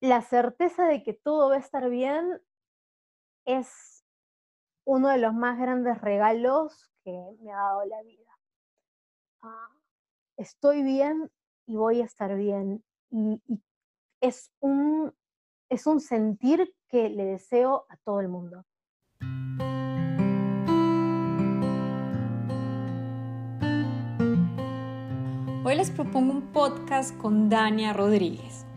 la certeza de que todo va a estar bien es uno de los más grandes regalos que me ha dado la vida. Ah, estoy bien y voy a estar bien. Y, es, un, es un sentir que le deseo a todo el mundo. Hoy les propongo un podcast con Dania Rodríguez.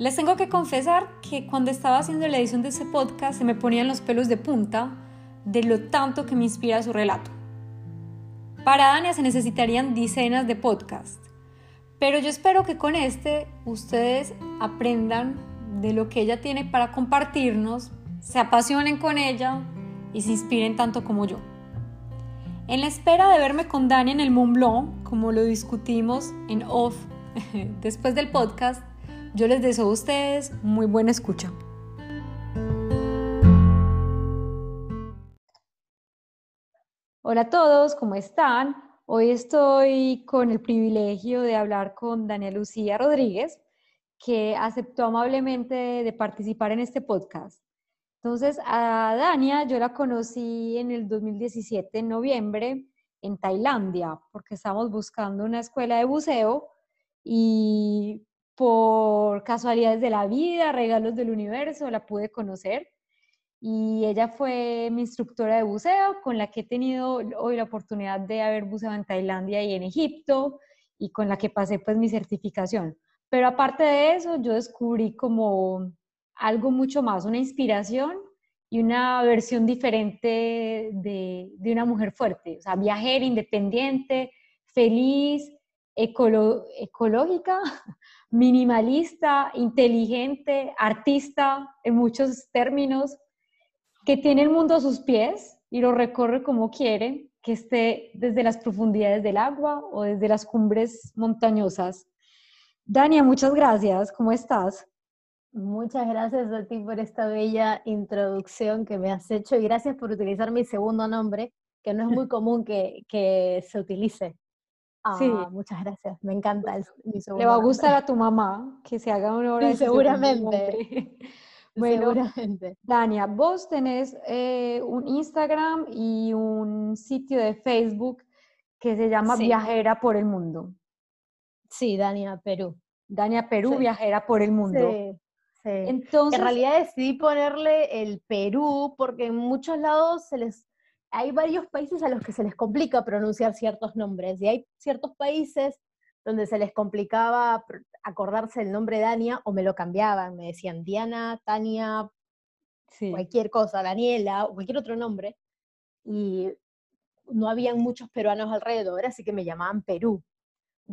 Les tengo que confesar que cuando estaba haciendo la edición de ese podcast se me ponían los pelos de punta de lo tanto que me inspira su relato. Para Dania se necesitarían decenas de podcasts, pero yo espero que con este ustedes aprendan de lo que ella tiene para compartirnos, se apasionen con ella y se inspiren tanto como yo. En la espera de verme con Dani en el Mont Blanc, como lo discutimos en off después del podcast, yo les deseo a ustedes muy buena escucha. Hola a todos, ¿cómo están? Hoy estoy con el privilegio de hablar con Daniela Lucía Rodríguez, que aceptó amablemente de participar en este podcast. Entonces, a Dania yo la conocí en el 2017, en noviembre, en Tailandia, porque estábamos buscando una escuela de buceo y por casualidades de la vida, regalos del universo, la pude conocer. Y ella fue mi instructora de buceo, con la que he tenido hoy la oportunidad de haber buceado en Tailandia y en Egipto, y con la que pasé pues mi certificación. Pero aparte de eso, yo descubrí como algo mucho más, una inspiración y una versión diferente de, de una mujer fuerte, o sea, viajera, independiente, feliz, ecológica, minimalista, inteligente, artista, en muchos términos, que tiene el mundo a sus pies y lo recorre como quiere, que esté desde las profundidades del agua o desde las cumbres montañosas. Dania, muchas gracias. ¿Cómo estás? Muchas gracias a ti por esta bella introducción que me has hecho y gracias por utilizar mi segundo nombre, que no es muy común que, que se utilice. Sí. Ah, muchas gracias, me encanta mi segundo Le va a gustar a tu mamá que se haga una hora sí, seguramente. bueno, seguramente. Dania, vos tenés eh, un Instagram y un sitio de Facebook que se llama Viajera por el Mundo. Sí, Dania Perú. Dania Perú, viajera por el mundo. Sí. Entonces, en realidad decidí ponerle el Perú porque en muchos lados se les, hay varios países a los que se les complica pronunciar ciertos nombres y hay ciertos países donde se les complicaba acordarse el nombre Dania o me lo cambiaban, me decían Diana, Tania, cualquier cosa, Daniela o cualquier otro nombre y no habían muchos peruanos alrededor, así que me llamaban Perú.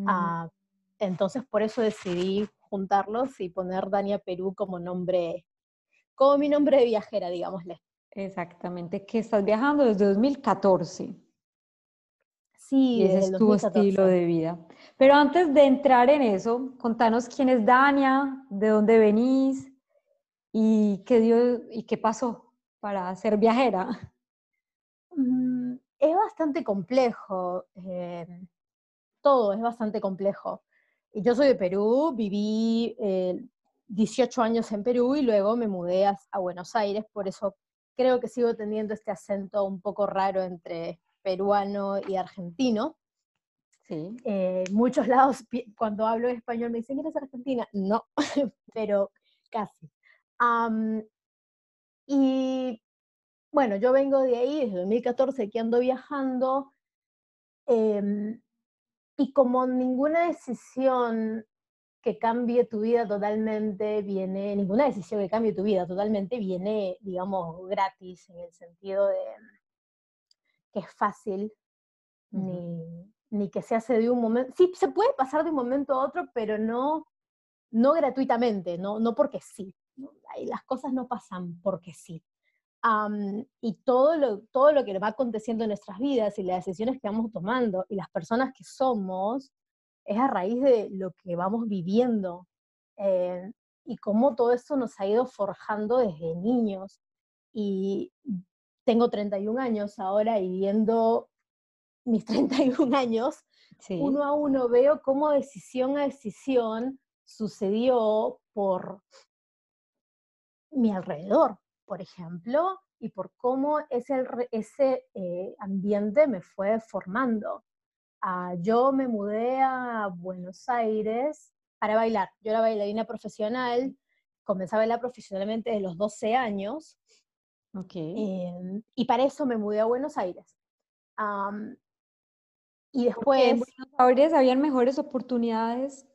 Ah, entonces por eso decidí juntarlos y poner Dania Perú como nombre, como mi nombre de viajera, digámosle. Exactamente, que estás viajando desde 2014. Sí, y ese es tu estilo de vida. Pero antes de entrar en eso, contanos quién es Dania, de dónde venís y qué dio y qué pasó para ser viajera. Mm, es bastante complejo. Eh, todo es bastante complejo. Yo soy de Perú, viví 18 eh, años en Perú y luego me mudé a, Buenos Aires, por eso creo que sigo teniendo este acento un poco raro entre peruano y argentino. Sí. Eh, muchos lados, cuando hablo español, me dicen, ¿eres argentina? No, pero casi. y bueno, yo vengo de ahí, desde 2014 que ando viajando. Em, y como ninguna decisión que cambie tu vida totalmente viene, ninguna decisión que cambie tu vida totalmente viene, digamos, gratis, en el sentido de que es fácil, ni, ni, que se hace de un momento, sí, se puede pasar de un momento a otro, pero no, no gratuitamente, no, no porque sí. Las cosas no pasan porque sí y todo lo, todo lo que va aconteciendo en nuestras vidas y las decisiones que vamos tomando y las personas que somos es a raíz de lo que vamos viviendo eh, y cómo todo eso nos ha ido forjando desde niños. Y tengo 31 años ahora y viendo mis 31 años, uno a uno veo cómo decisión a decisión sucedió por mi alrededor, por ejemplo, y por cómo ese, ese eh, ambiente me fue formando. Ah, yo me mudé a Buenos Aires para bailar. Yo era bailarina profesional, comencé a bailar profesionalmente desde los 12 años. Em, y para eso me mudé a Buenos Aires. y después... ¿En Buenos Aires habían mejores oportunidades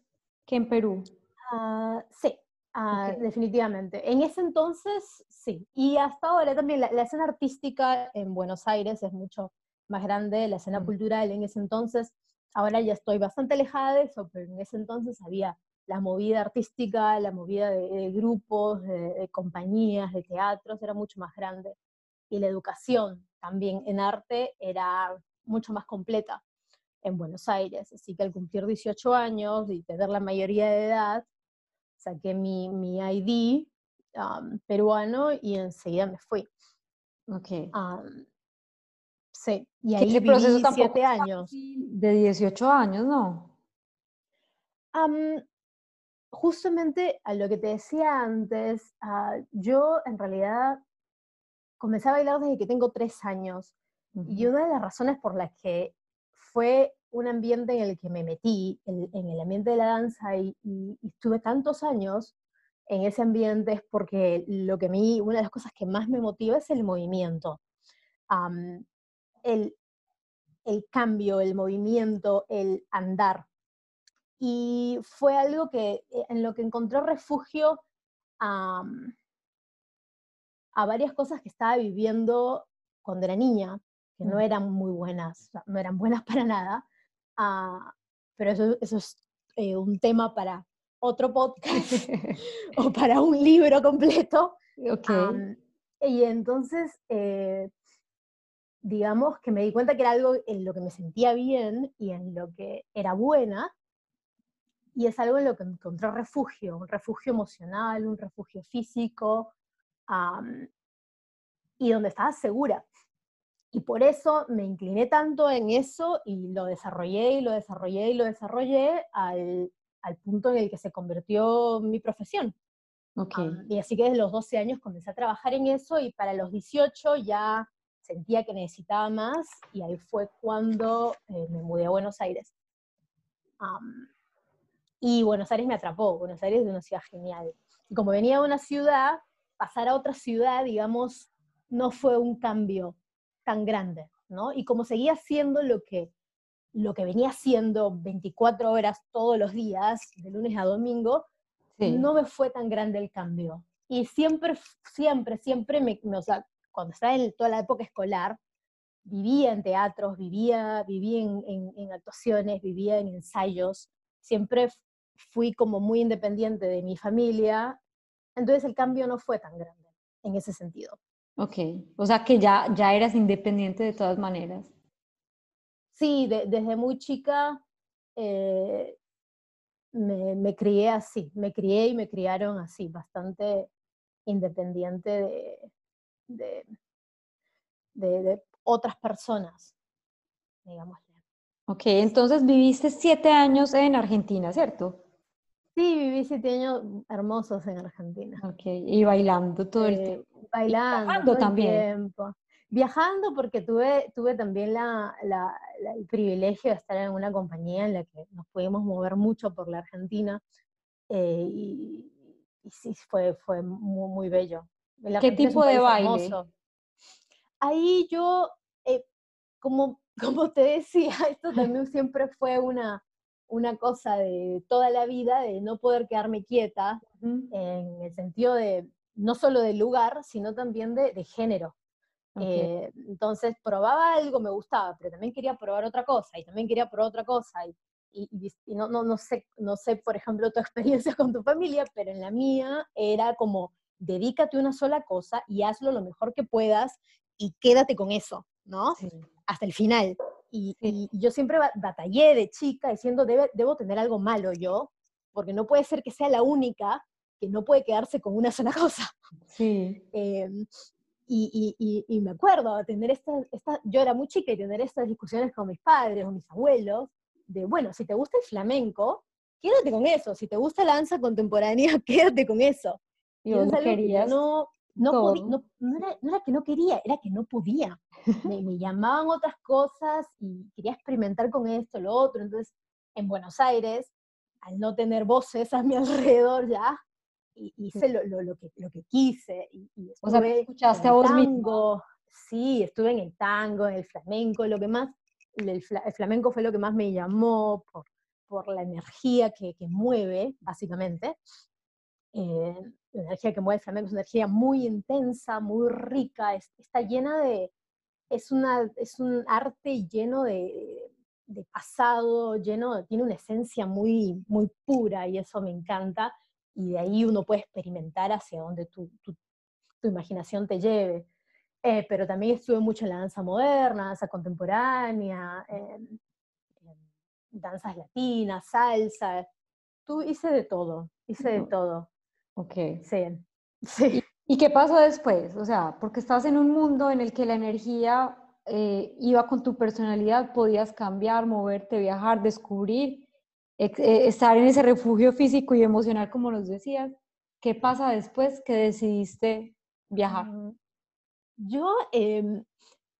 que en Perú? Ah, sí, ah, definitivamente. En ese entonces, sí. Y hasta ahora también la, escena artística en Buenos Aires es mucho más grande, la escena mm. cultural en ese entonces. Ahora ya estoy bastante alejada de eso, pero en ese entonces había la movida artística, la movida de, grupos, de, compañías, de teatros, era mucho más grande. Y la educación también en arte era mucho más completa en Buenos Aires. Así que al cumplir 18 años y tener la mayoría de edad, saqué mi, mi ID peruano y enseguida me fui. Ok. Sí, y ahí viví siete años. De 18 años, ¿no? justamente a lo que te decía antes, ah, yo en realidad comencé a bailar desde que tengo tres años. Y una de las razones por las que fue un ambiente en el que me metí, en, el ambiente de la danza, y, estuve tantos años en ese ambiente es porque lo que a mí, una de las cosas que más me motiva es el movimiento. El, el cambio, el movimiento, el andar y fue algo que, eh, en lo que encontré refugio a, a varias cosas que estaba viviendo cuando era niña, que no mm. eran muy buenas, no eran buenas para nada, ah, pero eso, eso es eh, un tema para otro podcast o para un libro completo. Okay. y entonces, eh, digamos que me di cuenta que era algo en lo que me sentía bien y en lo que era buena, y es algo en lo que encontré refugio, un refugio emocional, un refugio físico, y donde estaba segura. Y por eso me incliné tanto en eso y lo desarrollé y lo desarrollé y lo desarrollé al, al punto en el que se convirtió mi profesión. Okay. y así que desde los 12 años comencé a trabajar en eso y para los 18 ya sentía que necesitaba más y ahí fue cuando eh, me mudé a Buenos Aires. Y Buenos Aires me atrapó, Buenos Aires es una ciudad genial. Y como venía de una ciudad, pasar a otra ciudad, digamos, no fue un cambio tan grande, ¿no? Y como seguía haciendo lo que, lo que venía haciendo 24 horas todos los días, de lunes a domingo, no me fue tan grande el cambio. Y siempre, siempre, siempre, me, o sea, cuando estaba en toda la época escolar, vivía en teatros, vivía, vivía en, en, en actuaciones, vivía en ensayos, siempre fui como muy independiente de mi familia, entonces el cambio no fue tan grande en ese sentido. Ok, o sea que ya, ya eras independiente de todas maneras. Sí, desde muy chica eh, me, me, crié así, me crié y me criaron así, bastante independiente de, de, de, de otras personas, digamos. Ok, entonces viviste siete años en Argentina, ¿cierto? Sí, viví siete años hermosos en Argentina. Ok, y bailando todo el eh, tiempo. Bailando. Viajando también. Viajando porque tuve, tuve también la, el privilegio de estar en una compañía en la que nos pudimos mover mucho por la Argentina. Eh, y, sí, fue, fue muy, muy bello. ¿Qué tipo de baile? Ahí yo, eh, como, como te decía, esto también siempre fue una, una cosa de toda la vida, de no poder quedarme quieta, en el sentido de no solo del lugar, sino también de, género. Eh, entonces probaba algo, me gustaba, pero también quería probar otra cosa, y también quería probar otra cosa, y, no, no, no, sé, no sé, por ejemplo, tu experiencia con tu familia, pero en la mía era como, dedícate a una sola cosa y hazlo lo mejor que puedas y quédate con eso, ¿no? Hasta el final. Y, yo siempre batallé de chica diciendo, debo tener algo malo yo, porque no puede ser que sea la única que no puede quedarse con una sola cosa. Sí. Em, y, me acuerdo tener esta, esta, yo era muy chica y tener estas discusiones con mis padres o mis abuelos, de, bueno, si te gusta el flamenco, quédate con eso, si te gusta la danza contemporánea, quédate con eso. Y, vos no querías. No, no, no, no, era, no, era, que no quería, era que no podía. Me, me, llamaban otras cosas y quería experimentar con esto, lo otro. Entonces, en Buenos Aires, al no tener voces a mi alrededor ya, hice lo, lo, lo, que, lo que quise. Y, o sea, escuchaste a vos tango, Sí, estuve en el tango, en el flamenco, lo que más, el, flamenco fue lo que más me llamó por, por la energía que, que mueve, básicamente. Eh, la energía que mueve el flamenco es una energía muy intensa, muy rica, está llena de, es, una, es un arte lleno de, de pasado, lleno, tiene una esencia muy, muy pura y eso me encanta y de ahí uno puede experimentar hacia donde tu, tu, imaginación te lleve. Eh, pero también estuve mucho en la danza moderna, danza contemporánea, danzas latinas, salsa. Tú hice de todo, hice de todo. Ok. Sí. sí. ¿Y, qué pasó después? O sea, porque estás en un mundo en el que la energía eh, iba con tu personalidad, podías cambiar, moverte, viajar, descubrir, eh, estar en ese refugio físico y emocional, como nos decías. ¿Qué pasa después que decidiste viajar? Mm, yo em,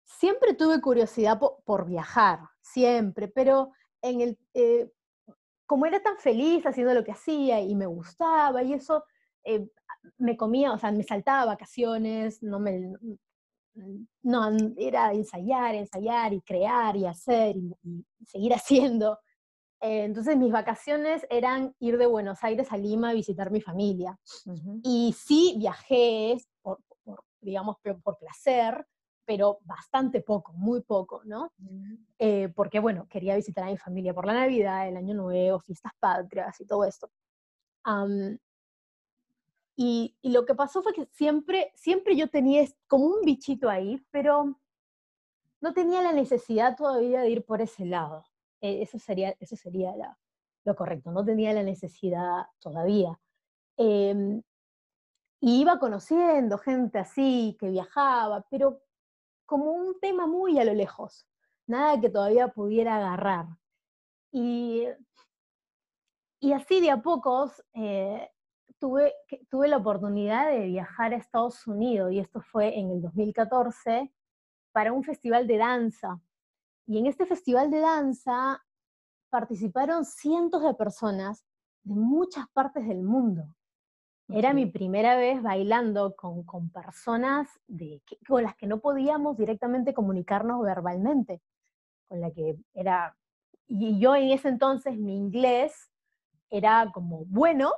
siempre tuve curiosidad por, viajar, siempre, pero en el, eh, como era tan feliz haciendo lo que hacía y me gustaba y eso, eh, me comía, o sea, me saltaba vacaciones, no me... No, era ensayar, ensayar y crear y hacer y, seguir haciendo. Eh, entonces mis vacaciones eran ir de Buenos Aires a Lima a visitar mi familia. Y sí viajé por, digamos, por placer, pero bastante poco, muy poco, ¿no? Eh, porque, bueno, quería visitar a mi familia por la Navidad, el Año Nuevo, fiestas patrias y todo esto. Y, lo que pasó fue que siempre, siempre yo tenía como un bichito ahí, pero no tenía la necesidad todavía de ir por ese lado. E, eso sería, eso sería lo correcto, no tenía la necesidad todavía. Eh, y iba conociendo gente así, que viajaba, pero como un tema muy a lo lejos, nada que todavía pudiera agarrar. Y, y así de a pocos eh, tuve, tuve la oportunidad de viajar a Estados Unidos, y esto fue en el 2014, para un festival de danza. Y en este festival de danza participaron cientos de personas de muchas partes del mundo. Era mi primera vez bailando con, con personas de, con las que no podíamos directamente comunicarnos verbalmente, con la que era, y yo en ese entonces mi inglés era como bueno,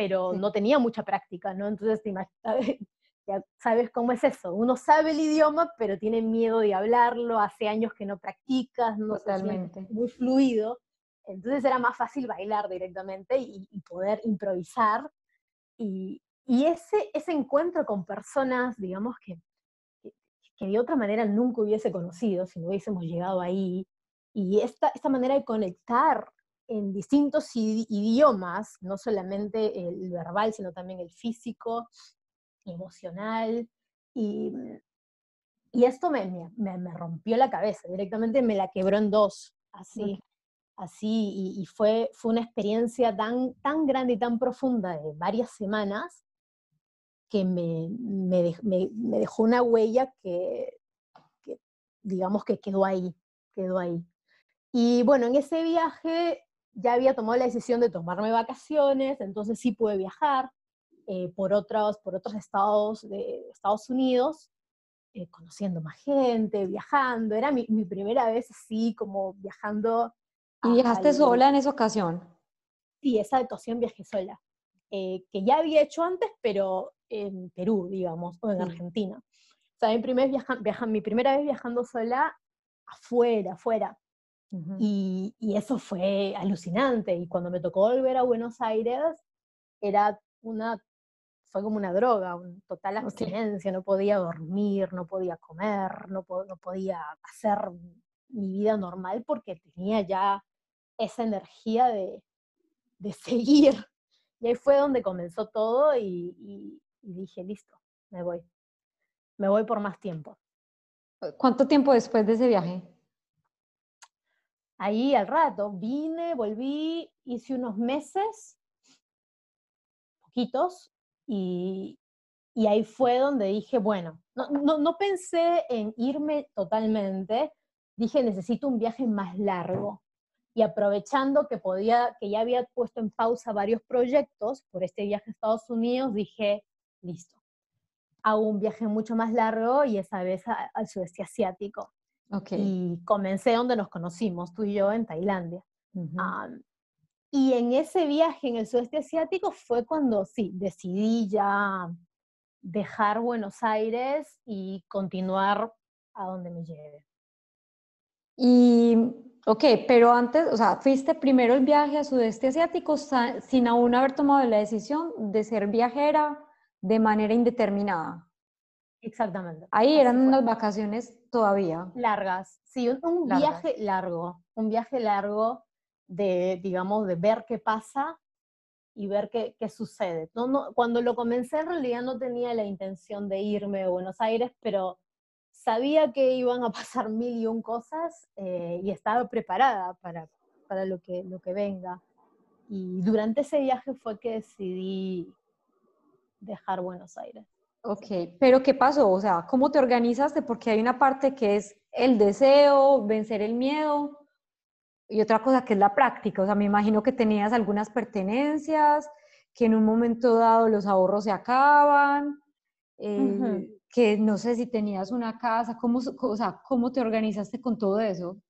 pero no tenía mucha práctica, ¿no? Entonces ya sabes cómo es eso, uno sabe el idioma, pero tiene miedo de hablarlo, hace años que no practicas, no Totalmente. muy fluido, entonces era más fácil bailar directamente y, y poder improvisar y, ese, ese encuentro con personas, digamos, que, que, de otra manera nunca hubiese conocido si no hubiésemos llegado ahí, y esta, esta manera de conectar en distintos idiomas, no solamente el verbal, sino también el físico, emocional, y, y esto me, me, me, rompió la cabeza, directamente me la quebró en dos, así así, y, fue, fue una experiencia tan, tan grande y tan profunda de varias semanas que me, me, me, dejó una huella que, que, digamos que quedó ahí, quedó ahí. Y bueno, en ese viaje ya había tomado la decisión de tomarme vacaciones, entonces sí pude viajar eh, por, otros, por otros estados de Estados Unidos, eh, conociendo más gente, viajando. Era mi, mi, primera vez así como viajando ¿Y viajaste sola en esa ocasión? Sí, esa ocasión viajé sola, eh, que ya había hecho antes, pero en Perú, digamos, o en Argentina. O sea, mi, primer viaja, mi primera vez viajando sola afuera, afuera. Y, y, eso fue alucinante. Y cuando me tocó volver a Buenos Aires, era una, fue como una droga, una total abstinencia. No podía dormir, no podía comer, no, no podía hacer mi vida normal porque tenía ya esa energía de, de seguir. Y ahí fue donde comenzó todo y, dije, listo, me voy. Me voy por más tiempo. ¿Cuánto tiempo después de ese viaje? Ahí al rato, vine, volví, hice unos meses, poquitos, y, ahí fue donde dije, bueno, no, no, no, pensé en irme totalmente, dije, necesito un viaje más largo. Y aprovechando que podía, que ya había puesto en pausa varios proyectos por este viaje a Estados Unidos, dije, listo, hago un viaje mucho más largo y esa vez al sudeste asiático. Okay. Y comencé donde nos conocimos, tú y yo, en Tailandia. y en ese viaje en el sudeste asiático fue cuando sí, decidí ya dejar Buenos Aires y continuar a donde me lleve. Y, ok, pero antes, o sea, fuiste primero el viaje a sudeste asiático sin aún haber tomado la decisión de ser viajera de manera indeterminada. Exactamente. Ahí eran unas vacaciones todavía. Largas, sí, un, viaje largo, un viaje largo de, digamos, de ver qué pasa y ver qué, qué sucede. No, no, cuando lo comencé en realidad no tenía la intención de irme a Buenos Aires, pero sabía que iban a pasar mil y un cosas eh, y estaba preparada para, para lo, que, lo que venga. Y durante ese viaje fue que decidí dejar Buenos Aires. Ok, pero ¿qué pasó? O sea, ¿cómo te organizaste? Porque hay una parte que es el deseo, vencer el miedo, y otra cosa que es la práctica. O sea, me imagino que tenías algunas pertenencias, que en un momento dado los ahorros se acaban, eh, que no sé si tenías una casa, ¿cómo, o sea, ¿cómo te organizaste con todo eso?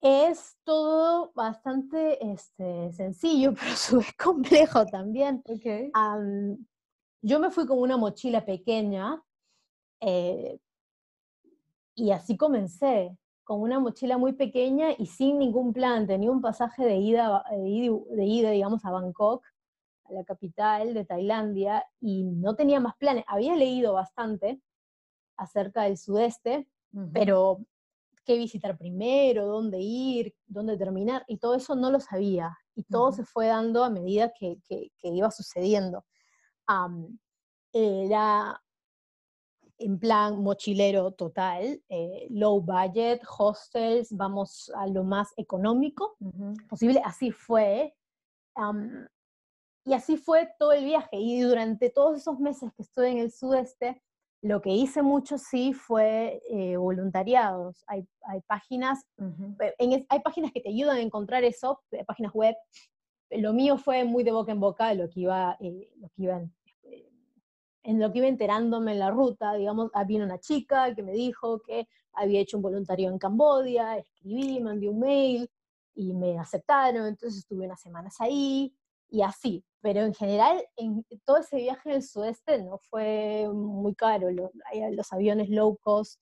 Es todo bastante este, sencillo, pero a su vez complejo también. Okay. Yo me fui con una mochila pequeña eh, y así comencé, con una mochila muy pequeña y sin ningún plan. Tenía un pasaje de ida, de ida, digamos, a Bangkok, a la capital de Tailandia, y no tenía más planes. Había leído bastante acerca del sudeste, pero qué visitar primero, dónde ir, dónde terminar, y todo eso no lo sabía. Y todo se fue dando a medida que, que, iba sucediendo. Era en plan mochilero total, eh, low budget, hostels, vamos a lo más económico posible. Así fue. y así fue todo el viaje. Y durante todos esos meses que estuve en el sudeste, lo que hice mucho sí fue eh, voluntariados. Hay, hay páginas, eh, hay páginas que te ayudan a encontrar eso, eh, páginas web. Lo mío fue muy de boca en boca, lo que iba, lo que iba en, lo que iba enterándome en la ruta. Digamos, había una chica que me dijo que había hecho un voluntario en Cambodia, escribí, mandé un mail y me aceptaron, entonces estuve unas semanas ahí y así. Pero en general, en todo ese viaje del sudeste no fue muy caro. Los, los aviones low cost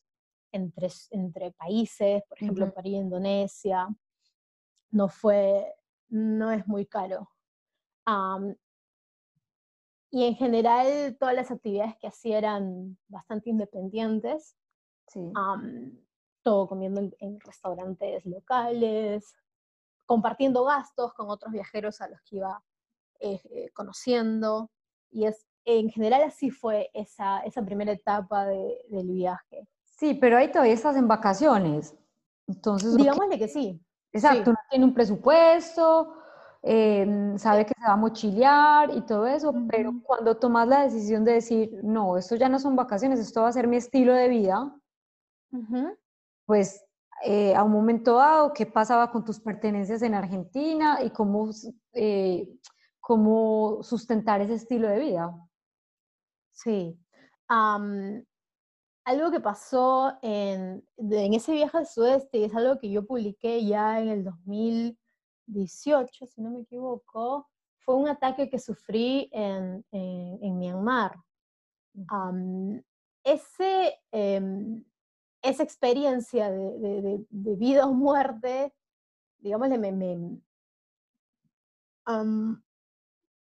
entre, entre países, por ejemplo, para ir a Indonesia, no fue, no es muy caro. Y en general, todas las actividades que hacía eran bastante independientes. todo comiendo en restaurantes locales, compartiendo gastos con otros viajeros a los que iba eh, conociendo, y es, en general así fue esa, esa primera etapa del viaje. Sí, pero ahí todavía estás en vacaciones. Entonces, Digámosle que, sí. Exacto, uno tiene un presupuesto, em, sabe que se va a mochilear y todo eso, pero cuando tomas la decisión de decir, no, esto ya no son vacaciones, esto va a ser mi estilo de vida, pues eh, a un momento dado, ¿qué pasaba con tus pertenencias en Argentina y cómo eh, cómo sustentar ese estilo de vida. Sí. algo que pasó en, en, ese viaje al sudeste, y es algo que yo publiqué ya en el 2018, si no me equivoco, fue un ataque que sufrí en, en, Myanmar. ese, em, esa experiencia de, de, de, vida o muerte, digamos, me, me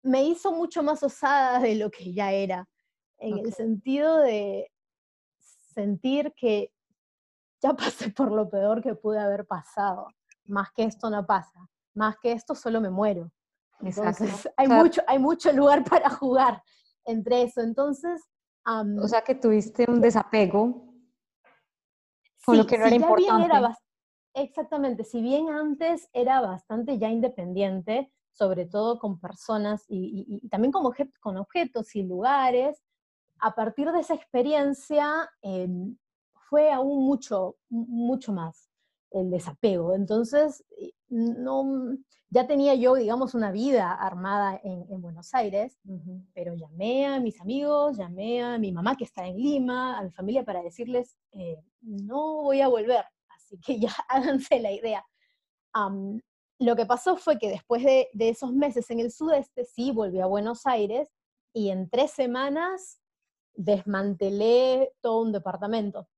me hizo mucho más osada de lo que ya era, en el sentido de sentir que ya pasé por lo peor que pude haber pasado, más que esto no pasa, más que esto solo me muero. Entonces, hay, mucho, hay mucho lugar para jugar entre eso. Entonces... o sea que tuviste un desapego con lo que no era importante. Era exactamente, si bien antes era bastante ya independiente, sobre todo con personas y, también con, con, objetos y lugares, a partir de esa experiencia em, fue aún mucho, mucho más el desapego. Entonces, eh, no, ya tenía yo, digamos, una vida armada en, Buenos Aires, pero llamé a mis amigos, llamé a mi mamá que está en Lima, a mi familia para decirles, eh, no voy a volver, así que ya háganse la idea. lo que pasó fue que después de, esos meses en el sudeste, sí, volví a Buenos Aires y en tres semanas desmantelé todo un departamento.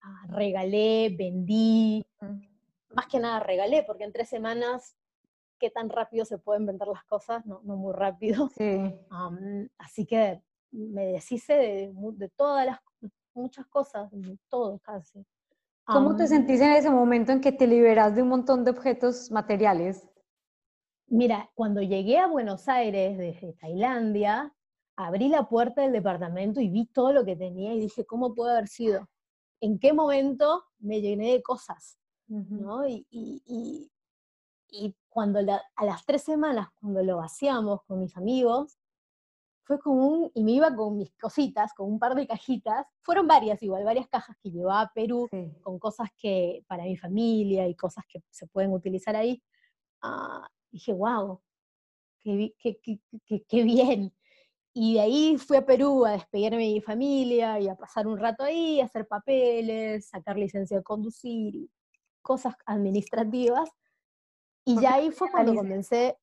Ah, regalé, vendí, más que nada regalé, porque en tres semanas qué tan rápido se pueden vender las cosas, no, no muy rápido. Sí. así que me deshice de, de, todas las, muchas cosas, de todo casi. ¿Cómo te sentís en ese momento en que te liberas de un montón de objetos materiales? Mira, cuando llegué a Buenos Aires desde Tailandia, abrí la puerta del departamento y vi todo lo que tenía y dije, ¿cómo puede haber sido? ¿En qué momento me llené de cosas? ¿No? y, y cuando a las tres semanas, cuando lo vaciamos con mis amigos, fue como un, y me iba con mis cositas, con un par de cajitas, fueron varias igual, varias cajas que llevaba a Perú con cosas que para mi familia y cosas que se pueden utilizar ahí. Ah, dije, wow, qué, qué, qué, qué, bien. Y de ahí fui a Perú a despedirme de mi familia y a pasar un rato ahí, a hacer papeles, sacar licencia de conducir, cosas administrativas. Y ya ahí fue cuando comencé.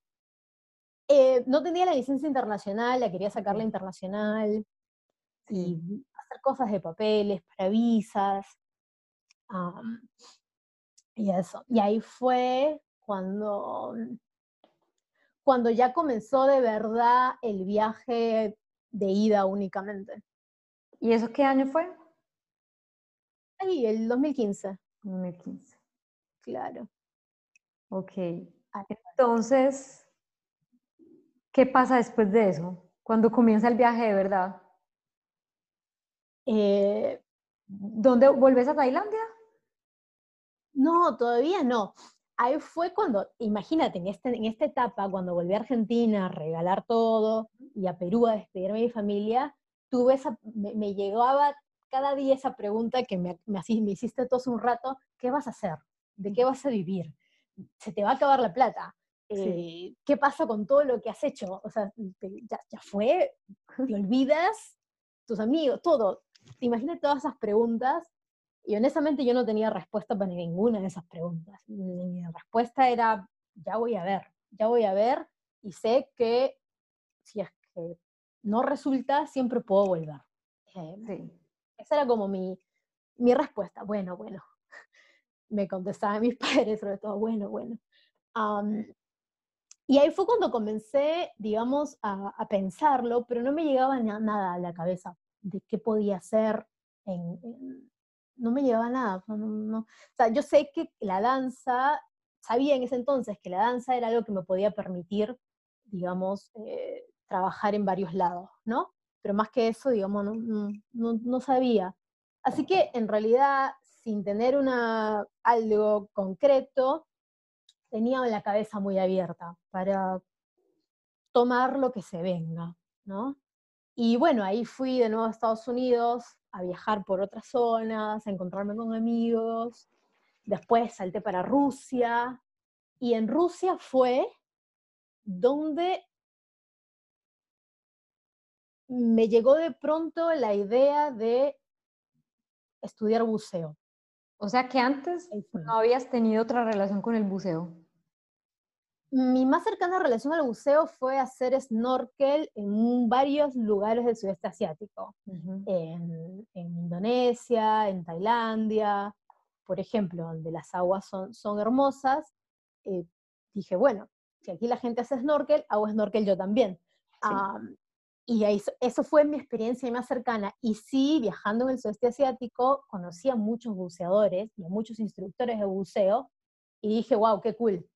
Eh, no tenía la licencia internacional, la quería sacar la internacional y hacer cosas de papeles, para visas. y eso. Y ahí fue cuando, cuando ya comenzó de verdad el viaje de ida únicamente. ¿Y eso qué año fue? Ahí, el 2015. 2015. Claro. Ok. Entonces, ¿qué pasa después de eso? Cuando comienza el viaje de verdad. Eh, ¿Dónde volvés a Tailandia? No, todavía no. Ahí fue cuando, imagínate, en, este, en esta etapa, cuando volví a Argentina a regalar todo y a Perú a despedirme de mi familia, tuve esa, me, llegaba cada día esa pregunta que me, me, me hiciste todo un rato, ¿qué vas a hacer? ¿De qué vas a vivir? se te va a acabar la plata. Eh, ¿Qué pasa con todo lo que has hecho? O sea, ya, ya, fue, te olvidas, tus amigos, todo. Te imaginas todas esas preguntas y honestamente yo no tenía respuesta para ninguna de esas preguntas. Mi respuesta era, ya voy a ver, ya voy a ver y sé que si es que no resulta, siempre puedo volver. Eh, esa era como mi, mi respuesta. Bueno, bueno, me contestaban mis padres, sobre todo, bueno, bueno. y ahí fue cuando comencé, digamos, a, pensarlo, pero no me llegaba nada a la cabeza de qué podía hacer. no me llegaba nada. O sea, yo sé que la danza, sabía en ese entonces que la danza era algo que me podía permitir, digamos, eh, trabajar en varios lados, ¿no? Pero más que eso, digamos, no, no sabía. Así que en realidad sin tener una, algo concreto, tenía la cabeza muy abierta para tomar lo que se venga, ¿no? Y bueno, ahí fui de nuevo a Estados Unidos a viajar por otras zonas, a encontrarme con amigos. Después salté para Rusia. Y en Rusia fue donde me llegó de pronto la idea de estudiar buceo. O sea que antes no habías tenido otra relación con el buceo. Mi más cercana relación al buceo fue hacer snorkel en varios lugares del sudeste asiático, en, Indonesia, en Tailandia, por ejemplo, donde las aguas son, son hermosas. Eh, dije, bueno, si aquí la gente hace snorkel, hago snorkel yo también. Y eso fue mi experiencia más cercana. Y sí, viajando en el sudeste asiático, conocí a muchos buceadores y a muchos instructores de buceo y dije, wow, qué cool.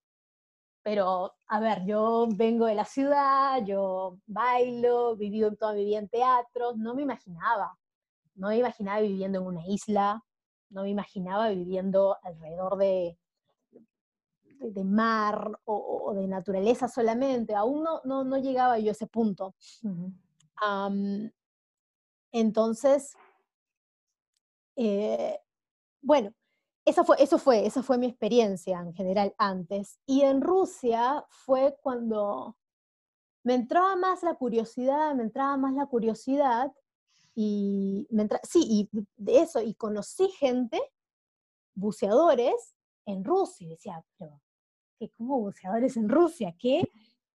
Pero, a ver, yo vengo de la ciudad, yo bailo, viví toda mi vida en teatro, no me imaginaba. No me imaginaba viviendo en una isla, no me imaginaba viviendo alrededor de de, mar o, de naturaleza solamente, aún no, no, llegaba yo a ese punto. Entonces, eh, bueno, esa fue, eso fue, esa fue mi experiencia en general antes. Y en Rusia fue cuando me entraba más la curiosidad, me entraba más la curiosidad y sí, y de eso, y conocí gente, buceadores en Rusia, y decía, pero, ¿qué, ¿cómo buceadores en Rusia? ¿Qué?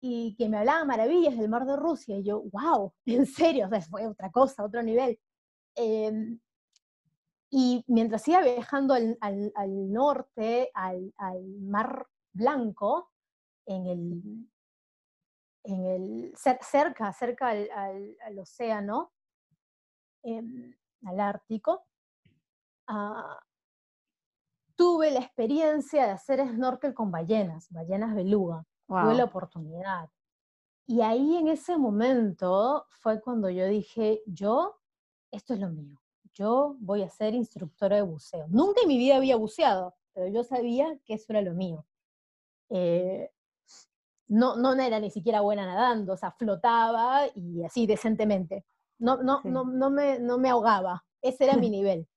Y que me hablaban maravillas del mar de Rusia, y yo, wow, en serio, o fue otra cosa, otro nivel. Em, y mientras iba viajando al, al, norte, al, al, mar Blanco, en el, en el, cerca, cerca al, océano, em, al Ártico, ah, tuve la experiencia de hacer snorkel con ballenas, ballenas beluga. Tuve la oportunidad. Y ahí en ese momento fue cuando yo dije, yo, esto es lo mío. Yo voy a ser instructora de buceo. Nunca en mi vida había buceado, pero yo sabía que eso era lo mío. Eh, no, no era ni siquiera buena nadando, o sea, flotaba y así decentemente. No, no, no, no, me, no me ahogaba, ese era mi nivel.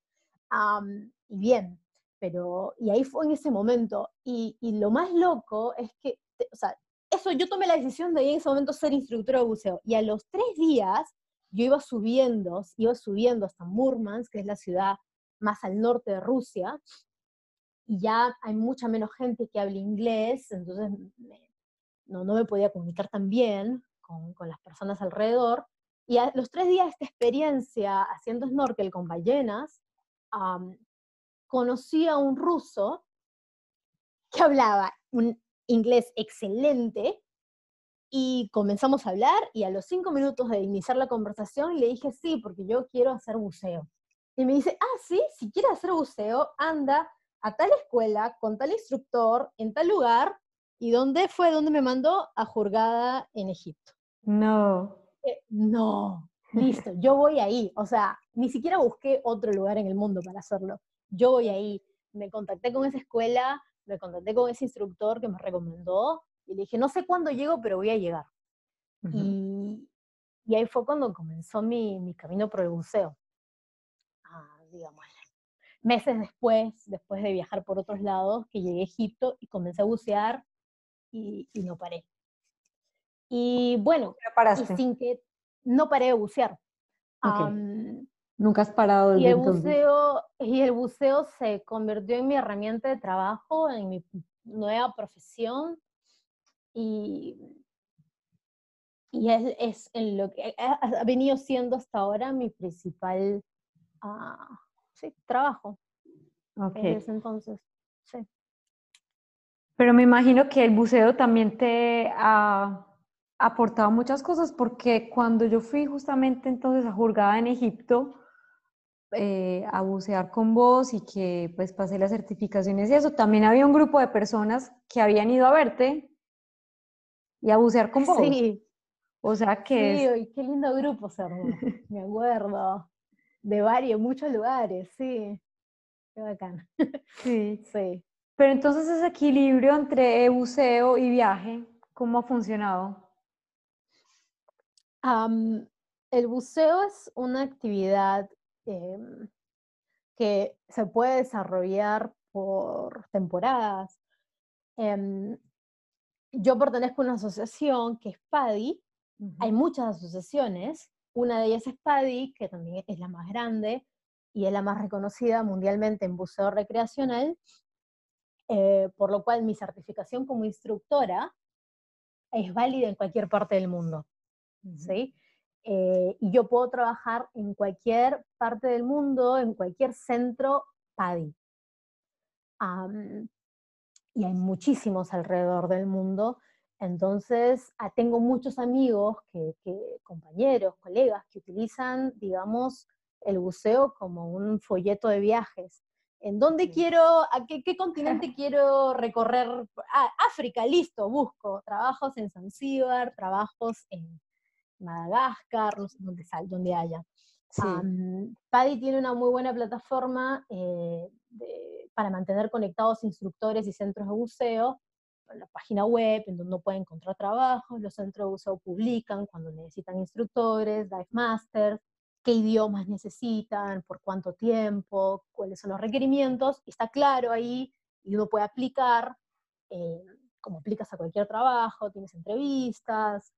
y bien, pero, y ahí fue en ese momento. Y, y lo más loco es que, o sea, eso, yo tomé la decisión de en ese momento ser instructora de buceo. Y a los tres días, yo iba subiendo, iba subiendo hasta Murmansk, que es la ciudad más al norte de Rusia, y ya hay mucha menos gente que habla inglés, entonces no, no me podía comunicar tan bien con, con las personas alrededor. Y a los tres días de esta experiencia haciendo snorkel con ballenas, conocí a un ruso que hablaba un inglés excelente y comenzamos a hablar y a los cinco minutos de iniciar la conversación le dije sí, porque yo quiero hacer buceo. Y me dice, ah, sí, si quieres hacer buceo, anda a tal escuela, con tal instructor, en tal lugar, ¿Y dónde fue donde me mandó? A Jurgada en Egipto. No. Eh, no, listo, yo voy ahí. O sea, ni siquiera busqué otro lugar en el mundo para hacerlo. Yo voy ahí. Me contacté con esa escuela, me contacté con ese instructor que me recomendó y le dije, no sé cuándo llego, pero voy a llegar. y, y, ahí fue cuando comenzó mi, mi camino por el buceo. Ah, digamos, meses después, después de viajar por otros lados, que llegué a Egipto y comencé a bucear y, no paré. Y bueno, sin que no paré de bucear. Nunca has parado y el buceo Y el buceo se convirtió en mi herramienta de trabajo, en mi nueva profesión. Y, y es, es en lo que ha venido siendo hasta ahora mi principal ah, trabajo. Okay. Desde entonces, sí. Pero me imagino que el buceo también te ha aportado muchas cosas, porque cuando yo fui justamente entonces a Jurgada en Egipto, eh, a bucear con vos y que pues pasé las certificaciones y eso, también había un grupo de personas que habían ido a verte y a bucear con vos. Sí. O sea que... Sí, qué lindo grupo, Sergio. Me acuerdo. De varios, muchos lugares, sí. Qué bacán. Sí. Sí. Pero entonces ese equilibrio entre buceo y viaje, ¿cómo ha funcionado? el buceo es una actividad em, que se puede desarrollar por temporadas. Em, yo pertenezco a una asociación que es PADI. Hay muchas asociaciones. Una de ellas es PADI, que también es la más grande y es la más reconocida mundialmente en buceo recreacional. Eh, por lo cual mi certificación como instructora es válida en cualquier parte del mundo. ¿sí? Eh, y yo puedo trabajar en cualquier parte del mundo, en cualquier centro PADI. y hay muchísimos alrededor del mundo. Entonces, ah, tengo muchos amigos, que, compañeros, colegas, que utilizan, digamos, el buceo como un folleto de viajes en dónde quiero, a qué, continente quiero recorrer. Ah, África, listo, busco trabajos en Zanzíbar, trabajos en Madagascar, no sé dónde, donde haya. Sí. PADI tiene una muy buena plataforma eh, para mantener conectados instructores y centros de buceo la página web en donde uno puede encontrar trabajo, los centros de buceo publican cuando necesitan instructores, dive masters, qué idiomas necesitan, por cuánto tiempo, cuáles son los requerimientos, está claro ahí y uno puede aplicar, eh, como aplicas a cualquier trabajo, tienes entrevistas.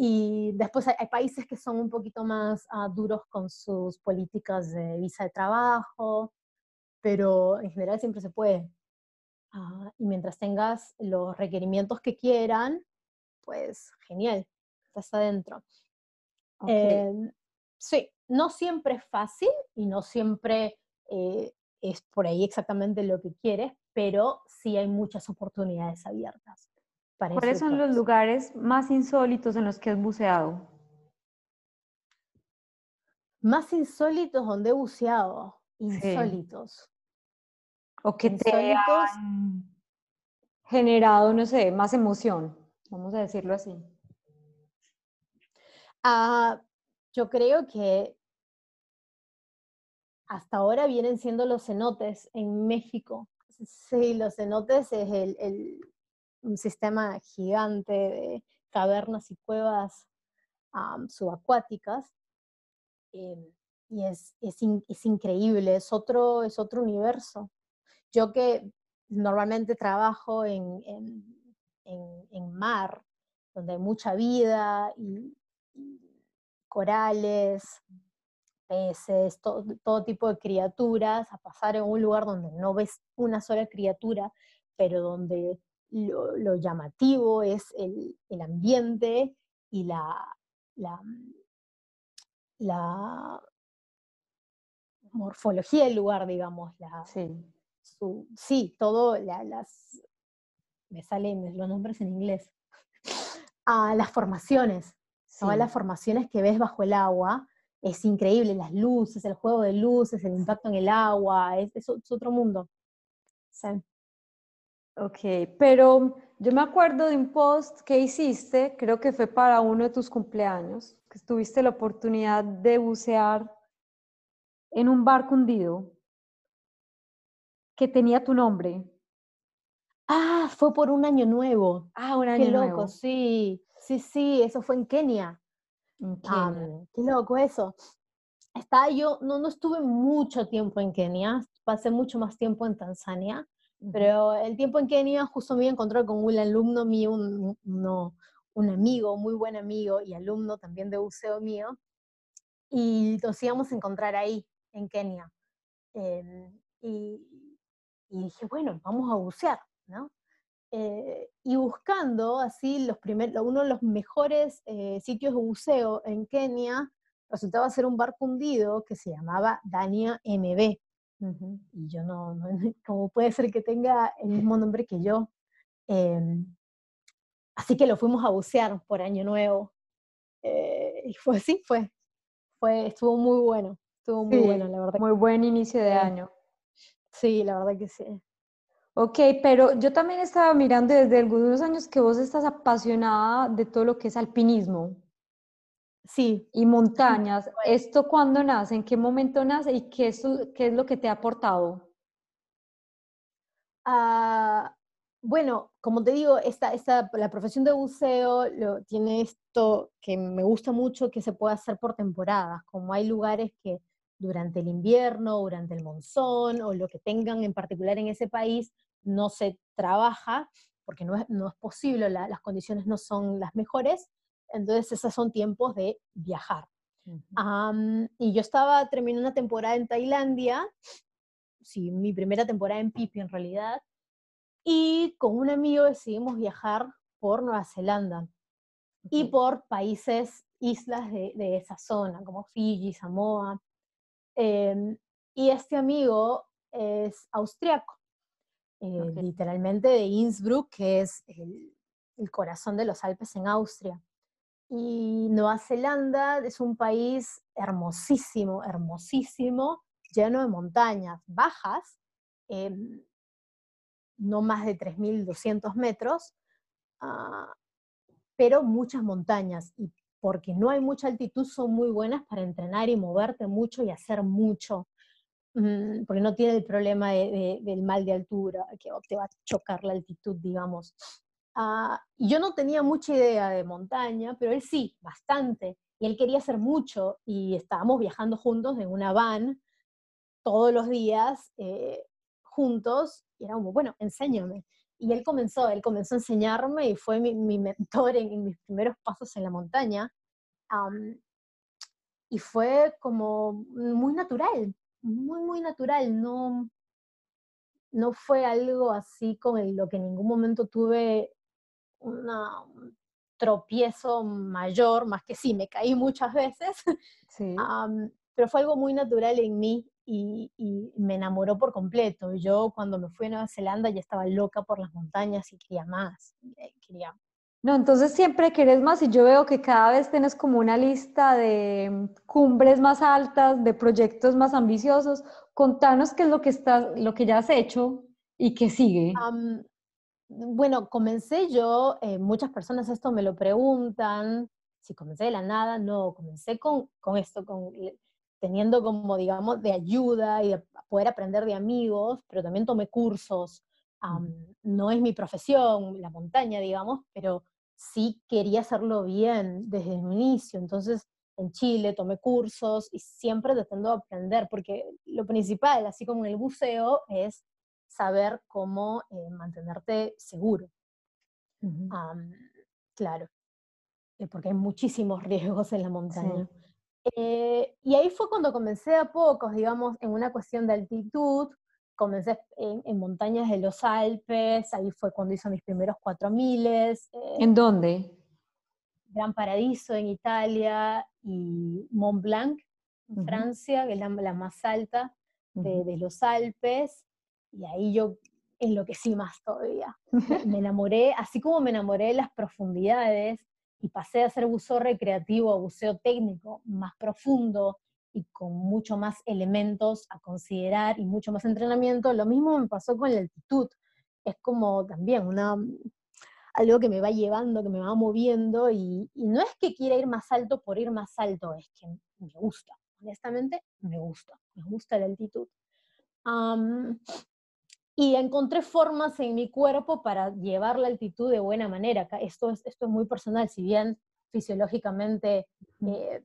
Y después hay, países que son un poquito más ah, duros con sus políticas de visa de trabajo, pero en general siempre se puede. Ah, y mientras tengas los requerimientos que quieran, pues genial, estás adentro. Em, sí, no siempre es fácil y no siempre eh, es por ahí exactamente lo que quieres, pero sí hay muchas oportunidades abiertas. ¿Cuáles son los lugares más insólitos en los que has buceado? Más insólitos donde he buceado. Insólitos. O que te han generado, no sé, más emoción, vamos a decirlo así. Ah, yo creo que hasta ahora vienen siendo los cenotes en México. Sí, los cenotes es el, un sistema gigante de cavernas y cuevas subacuáticas. Em, y es, es, increíble, es otro, es otro universo. Yo que normalmente trabajo en, en, mar, donde hay mucha vida y corales, peces, todo, tipo de criaturas, a pasar en un lugar donde no ves una sola criatura, pero donde lo, llamativo es el, ambiente y la, la, morfología del lugar, digamos. La, sí. sí, todo, las, me salen los nombres en inglés, a las formaciones, todas las formaciones que ves bajo el agua, es increíble, las luces, el juego de luces, el impacto en el agua, es, otro mundo. Sí. Ok, pero yo me acuerdo de un post que hiciste, creo que fue para uno de tus cumpleaños, que tuviste la oportunidad de bucear en un barco hundido que tenía tu nombre. Ah, fue por un año nuevo. Ah, un año Qué loco, sí. Sí, sí, eso fue en Kenia. qué loco eso. Estaba yo, no, no estuve mucho tiempo en Kenia, pasé mucho más tiempo en Tanzania, pero el tiempo en Kenia justo me encontré con un alumno mío, un, un amigo, muy buen amigo y alumno también de buceo mío, y nos íbamos a encontrar ahí, en Kenia. Em, y, dije, bueno, vamos a bucear, ¿no? Eh, y buscando así los primeros, uno de los mejores eh, sitios de buceo en Kenia, resultaba ser un barco hundido que se llamaba Dania MB. Y yo no, no, ¿cómo puede ser que tenga el mismo nombre que yo? Em, así que lo fuimos a bucear por Año Nuevo. Eh, y fue así, fue, fue, estuvo muy bueno, estuvo muy bueno, la verdad. Muy buen inicio de año. Sí, la verdad que sí. Ok, pero yo también estaba mirando desde algunos años que vos estás apasionada de todo lo que es alpinismo. Sí. Y montañas. ¿Esto cuándo nace? ¿En qué momento nace? ¿Y qué es, qué es lo que te ha aportado? Ah, bueno, como te digo, esta, esta, la profesión de buceo lo, tiene esto que me gusta mucho, que se puede hacer por temporadas, como hay lugares que durante el invierno, durante el monzón o lo que tengan en particular en ese país, no se trabaja, porque no es, no es posible, las condiciones no son las mejores, entonces esos son tiempos de viajar. y yo estaba terminando una temporada en Tailandia, sí, mi primera temporada en Pipi en realidad, y con un amigo decidimos viajar por Nueva Zelanda y por países, islas de, de, esa zona, como Fiji, Samoa. Em, y este amigo es austriaco. Eh, literalmente de Innsbruck, que es el, corazón de los Alpes en Austria. Y Nueva Zelanda es un país hermosísimo, hermosísimo, lleno de montañas bajas, em, no más de 3.200 metros, ah, pero muchas montañas. Y porque no hay mucha altitud, son muy buenas para entrenar y moverte mucho y hacer mucho. mm, porque no tiene el problema del mal de altura, que te va a chocar la altitud, digamos. Ah, y yo no tenía mucha idea de montaña, pero él sí, bastante. Y él quería hacer mucho y estábamos viajando juntos en una van todos los días eh, juntos y era como, bueno, enséñame. Y él comenzó, él comenzó a enseñarme y fue mi, mentor en, mis primeros pasos en la montaña. y fue como muy natural, muy, muy natural. No, no fue algo así con lo que en ningún momento tuve una, un tropiezo mayor, más que sí, me caí muchas veces, sí. pero fue algo muy natural en mí y, me enamoró por completo. Yo cuando me fui a Nueva Zelanda ya estaba loca por las montañas y quería más, eh, quería... No, entonces siempre querés más y yo veo que cada vez tienes como una lista de cumbres más altas, de proyectos más ambiciosos. Contanos qué es lo que, estás, lo que ya has hecho y qué sigue. Bueno, comencé yo, eh, muchas personas esto me lo preguntan, si comencé de la nada, no, comencé con, con esto, con teniendo como, digamos, de ayuda y de poder aprender de amigos, pero también tomé cursos. no es mi profesión, la montaña, digamos, pero sí quería hacerlo bien desde el inicio. Entonces, en Chile tomé cursos y siempre tratando de aprender, porque lo principal, así como en el buceo, es saber cómo eh, mantenerte seguro. claro, eh, porque hay muchísimos riesgos en la montaña. Eh, y ahí fue cuando comencé a pocos, digamos, en una cuestión de altitud, comencé en, montañas de los Alpes, ahí fue cuando hice mis primeros 4000. Eh, ¿En dónde? Gran Paradiso en Italia y Mont Blanc en Francia, que es la, más alta de, de, los Alpes, y ahí yo enloquecí más todavía. me enamoré, así como me enamoré de las profundidades, y pasé a ser buceo recreativo a buceo técnico más profundo y con mucho más elementos a considerar y mucho más entrenamiento, lo mismo me pasó con la altitud. Es como también una, algo que me va llevando, que me va moviendo y, no es que quiera ir más alto por ir más alto, es que me gusta, honestamente me gusta, me gusta la altitud y encontré formas en mi cuerpo para llevar la altitud de buena manera. Esto es, esto es muy personal, si bien fisiológicamente eh,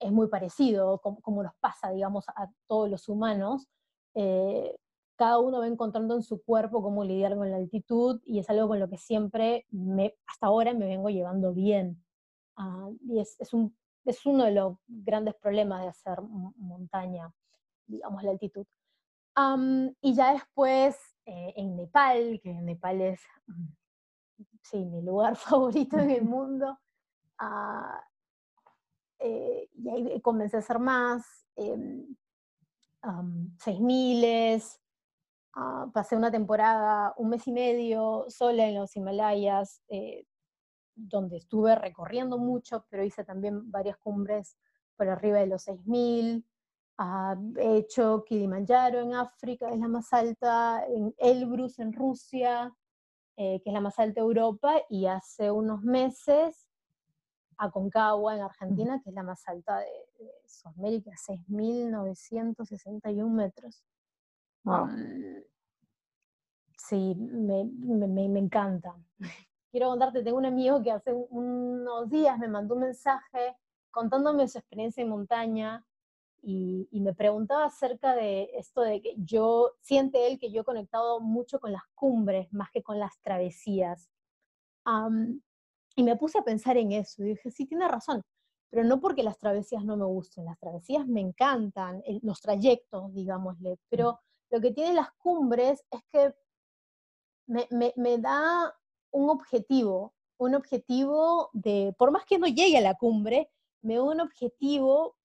es muy parecido, como, nos pasa, digamos, a todos los humanos, eh, cada uno va encontrando en su cuerpo cómo lidiar con la altitud y es algo con lo que siempre, me, hasta ahora, me vengo llevando bien. Ah, y es, es, un, es uno de los grandes problemas de hacer montaña, digamos, la altitud y ya después eh, en Nepal, que Nepal es sí, mi lugar favorito en el mundo, ah, eh, y ahí comencé a hacer más, eh, seis miles, ah, pasé una temporada, un mes y medio sola en los Himalayas, eh, donde estuve recorriendo mucho, pero hice también varias cumbres por arriba de los 6000 he hecho Kilimanjaro en África, es la más alta, en Elbrus en Rusia, eh, que es la más alta de Europa, y hace unos meses Aconcagua en Argentina, que es la más alta de, Sudamérica, 6.961 metros. sí, me, me, encanta. Quiero contarte, tengo un amigo que hace unos días me mandó un mensaje contándome su experiencia en montaña, y, me preguntaba acerca de esto de que yo, siente él que yo he conectado mucho con las cumbres más que con las travesías. y me puse a pensar en eso y dije, sí, tiene razón, pero no porque las travesías no me gusten, las travesías me encantan, los trayectos, digámosle, pero lo que tienen las cumbres es que me, me, me da un objetivo, un objetivo de, por más que no llegue a la cumbre, me da un objetivo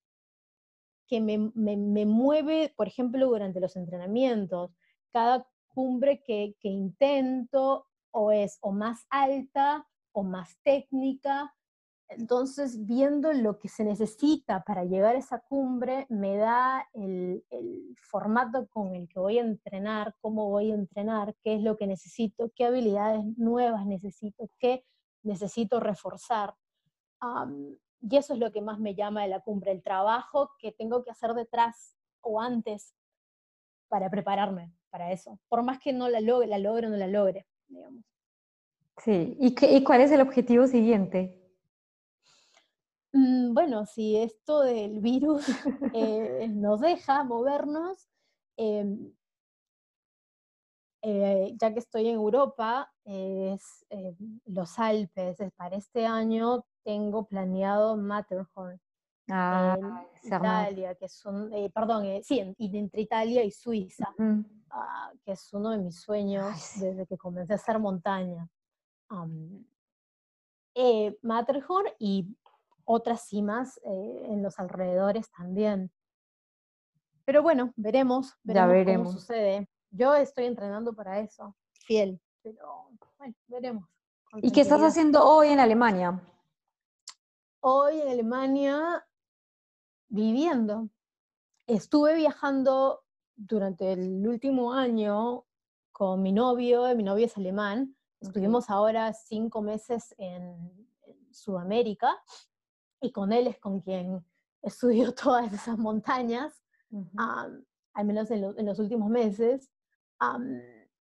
que me, me, mueve, por ejemplo, durante los entrenamientos. Cada cumbre que, que intento o es o más alta o más técnica. Entonces, viendo lo que se necesita para llegar a esa cumbre, me da el, formato con el que voy a entrenar, cómo voy a entrenar, qué es lo que necesito, qué habilidades nuevas necesito, qué necesito reforzar. Y eso es lo que más me llama de la cumbre, el trabajo que tengo que hacer detrás o antes para prepararme para eso, por más que no la logre, la logre o no la logre, digamos. Sí, ¿y, qué, y cuál es el objetivo siguiente? Mm, bueno, si esto del virus eh, nos deja movernos, em, eh, ya que estoy en Europa, es eh, los Alpes. Para este año tengo planeado Matterhorn. Ah, en Italia, que es un, perdón, sí, entre Italia y Suiza, ah, que es uno de mis sueños desde que comencé a hacer montaña. Matterhorn y otras cimas en los alrededores también. Pero bueno, veremos, veremos, ya veremos. cómo sucede. Yo estoy entrenando para eso, fiel, pero bueno, veremos. ¿Y qué estás haciendo hoy en Alemania? Hoy en Alemania viviendo. Estuve viajando durante el último año con mi novio, mi novio es alemán. Estuvimos ahora cinco meses en, Sudamérica y con él es con quien estudio todas esas montañas, al menos en, los últimos meses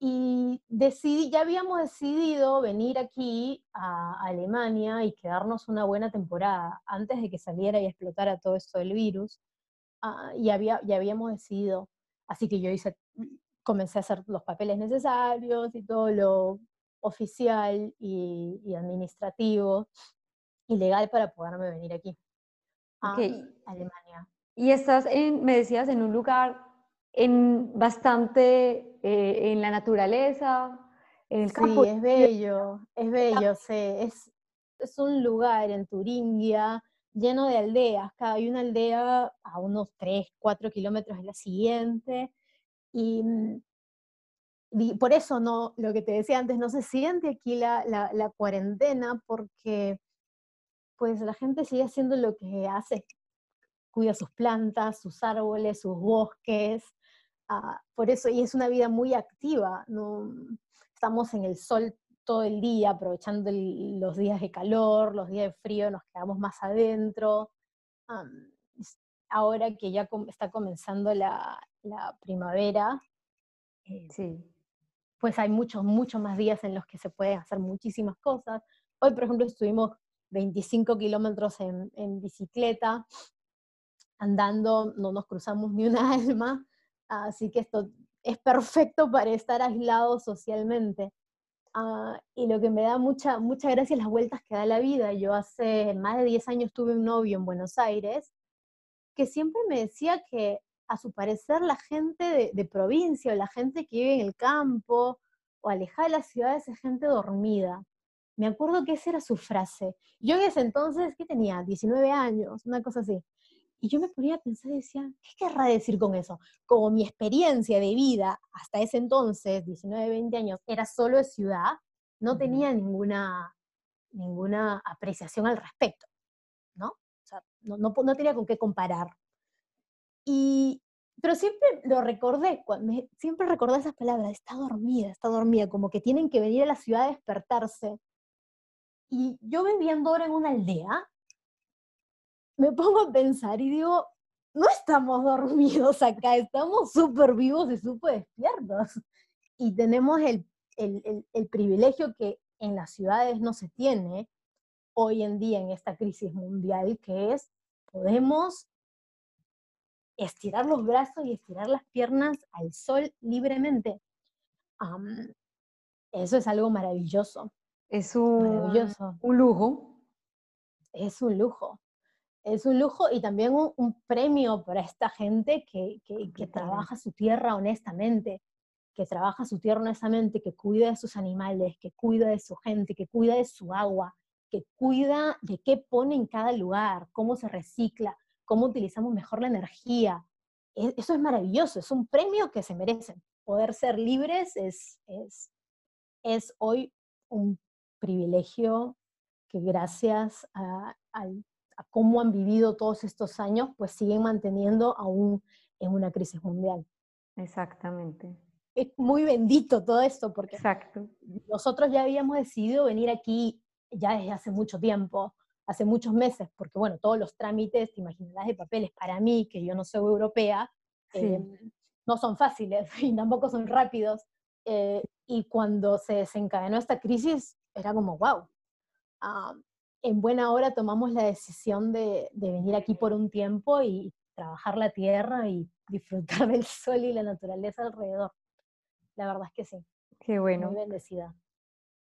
y decidí, ya habíamos decidido venir aquí a Alemania y quedarnos una buena temporada antes de que saliera y explotara todo esto del virus. Ah, y había, ya habíamos decidido. Así que yo hice, comencé a hacer los papeles necesarios y todo lo oficial y, administrativo y legal para poderme venir aquí a Alemania. Y estás, en, me decías, en un lugar en bastante eh, en la naturaleza, en el campo. Sí, es bello, es bello, sí. es, es un lugar en Turingia lleno de aldeas, cada hay una aldea a unos 3, 4 kilómetros de la siguiente, y, mm, y, por eso no, lo que te decía antes, no se siente aquí la, la, la cuarentena, porque pues la gente sigue haciendo lo que hace, cuida sus plantas, sus árboles, sus bosques, Ah, por eso, y es una vida muy activa, ¿no? estamos en el sol todo el día, aprovechando los días de calor, los días de frío, nos quedamos más adentro. ahora que ya está comenzando la, primavera, eh, sí. pues hay muchos, muchos más días en los que se pueden hacer muchísimas cosas. Hoy, por ejemplo, estuvimos 25 kilómetros en, en bicicleta, andando, no nos cruzamos ni una alma, Así que esto es perfecto para estar aislado socialmente. Ah, y lo que me da mucha, mucha gracia es las vueltas que da la vida. Yo hace más de 10 años tuve un novio en Buenos Aires que siempre me decía que a su parecer la gente de, provincia o la gente que vive en el campo o alejada de las ciudades es gente dormida. Me acuerdo que esa era su frase. Yo en ese entonces, ¿qué tenía? 19 años, una cosa así. Y yo me ponía a pensar y decía, ¿qué querrá decir con eso? Como mi experiencia de vida hasta ese entonces, 19, 20 años, era solo de ciudad, no tenía ninguna, ninguna apreciación al respecto, ¿no? O sea, no, no, no tenía con qué comparar. Y, pero siempre lo recordé, siempre recordé esas palabras, está dormida, está dormida, como que tienen que venir a la ciudad a despertarse. Y yo viviendo ahora en una aldea, me pongo a pensar y digo, no estamos dormidos acá, estamos súper vivos y súper despiertos. Y tenemos el, el, el, privilegio que en las ciudades no se tiene hoy en día en esta crisis mundial, que es podemos estirar los brazos y estirar las piernas al sol libremente. eso es algo maravilloso. Es un, maravilloso. un lujo. Es un lujo es un lujo y también un, premio para esta gente que, que, trabaja su tierra honestamente, que trabaja su tierra honestamente, que cuida de sus animales, que cuida de su gente, que cuida de su agua, que cuida de qué pone en cada lugar, cómo se recicla, cómo utilizamos mejor la energía. E, eso es maravilloso, es un premio que se merecen. Poder ser libres es, es, es hoy un privilegio que gracias al cómo han vivido todos estos años, pues siguen manteniendo aún en una crisis mundial. Exactamente. Es muy bendito todo esto, porque Exacto. nosotros ya habíamos decidido venir aquí ya desde hace mucho tiempo, hace muchos meses, porque bueno, todos los trámites, te imaginarás, de papeles para mí, que yo no soy europea, em, no son fáciles y tampoco son rápidos. Eh, y cuando se desencadenó esta crisis, era como, wow, ah, en buena hora tomamos la decisión de, de, venir aquí por un tiempo y trabajar la tierra y disfrutar del sol y la naturaleza alrededor. La verdad es que sí. Qué bueno. Muy bendecida.